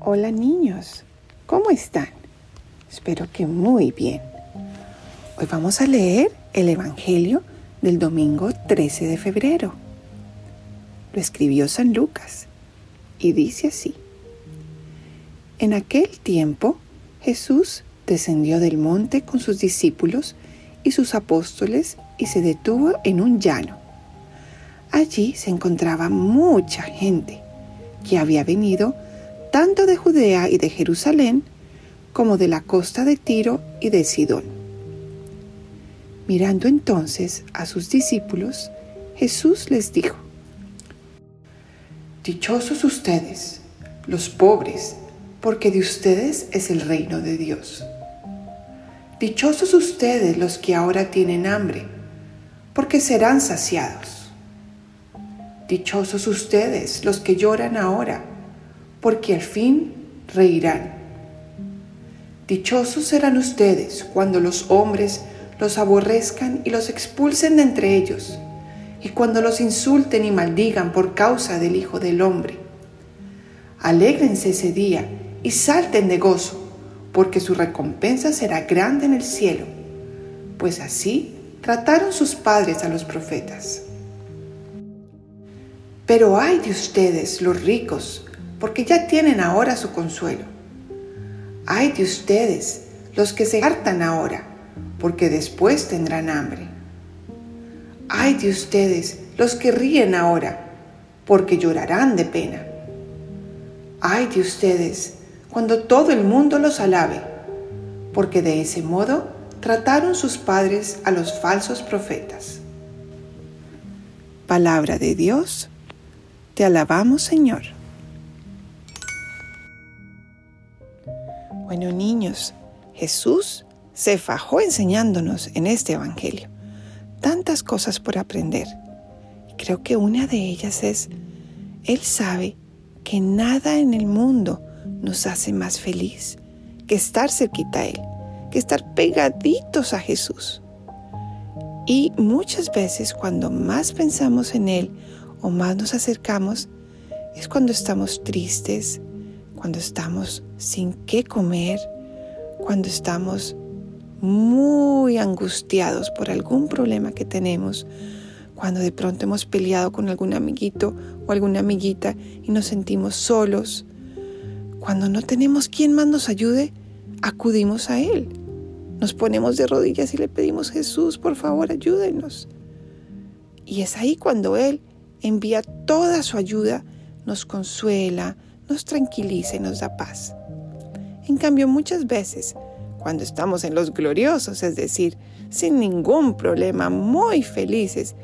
Hola niños, ¿cómo están? Espero que muy bien. Hoy vamos a leer el Evangelio del domingo 13 de febrero. Lo escribió San Lucas y dice así. En aquel tiempo Jesús descendió del monte con sus discípulos y sus apóstoles y se detuvo en un llano. Allí se encontraba mucha gente que había venido tanto de Judea y de Jerusalén como de la costa de Tiro y de Sidón. Mirando entonces a sus discípulos, Jesús les dijo, Dichosos ustedes, los pobres, porque de ustedes es el reino de Dios. Dichosos ustedes los que ahora tienen hambre, porque serán saciados. Dichosos ustedes los que lloran ahora, porque al fin reirán. Dichosos serán ustedes cuando los hombres los aborrezcan y los expulsen de entre ellos, y cuando los insulten y maldigan por causa del Hijo del Hombre. Alégrense ese día y salten de gozo, porque su recompensa será grande en el cielo, pues así trataron sus padres a los profetas. Pero ay de ustedes, los ricos, porque ya tienen ahora su consuelo. Ay de ustedes, los que se hartan ahora, porque después tendrán hambre. Ay de ustedes, los que ríen ahora, porque llorarán de pena. Ay de ustedes, cuando todo el mundo los alabe, porque de ese modo trataron sus padres a los falsos profetas. Palabra de Dios, te alabamos Señor. Bueno niños, Jesús se fajó enseñándonos en este Evangelio tantas cosas por aprender. Creo que una de ellas es, Él sabe que nada en el mundo nos hace más feliz que estar cerquita a Él, que estar pegaditos a Jesús. Y muchas veces cuando más pensamos en Él o más nos acercamos, es cuando estamos tristes, cuando estamos sin qué comer, cuando estamos muy angustiados por algún problema que tenemos, cuando de pronto hemos peleado con algún amiguito o alguna amiguita y nos sentimos solos, cuando no tenemos quien más nos ayude, acudimos a Él. Nos ponemos de rodillas y le pedimos, Jesús, por favor, ayúdenos. Y es ahí cuando Él envía toda su ayuda, nos consuela, nos tranquiliza y nos da paz. En cambio, muchas veces, cuando estamos en los gloriosos, es decir, sin ningún problema, muy felices,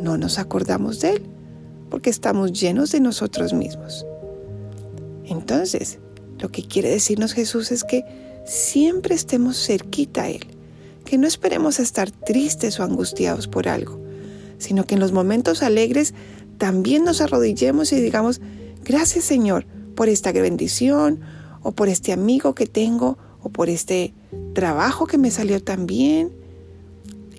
no nos acordamos de Él, porque estamos llenos de nosotros mismos. Entonces, lo que quiere decirnos Jesús es que siempre estemos cerquita a Él, que no esperemos estar tristes o angustiados por algo, sino que en los momentos alegres también nos arrodillemos y digamos, Gracias Señor por esta bendición o por este amigo que tengo o por este trabajo que me salió tan bien.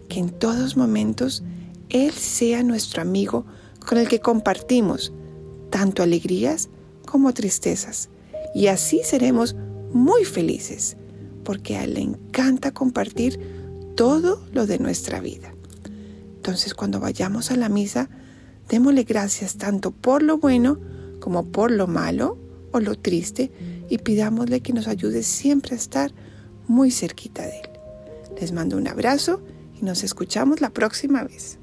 Que en todos momentos Él sea nuestro amigo con el que compartimos tanto alegrías como tristezas. Y así seremos muy felices, porque a Él le encanta compartir todo lo de nuestra vida. Entonces cuando vayamos a la misa, démosle gracias tanto por lo bueno como por lo malo o lo triste y pidámosle que nos ayude siempre a estar muy cerquita de Él. Les mando un abrazo y nos escuchamos la próxima vez.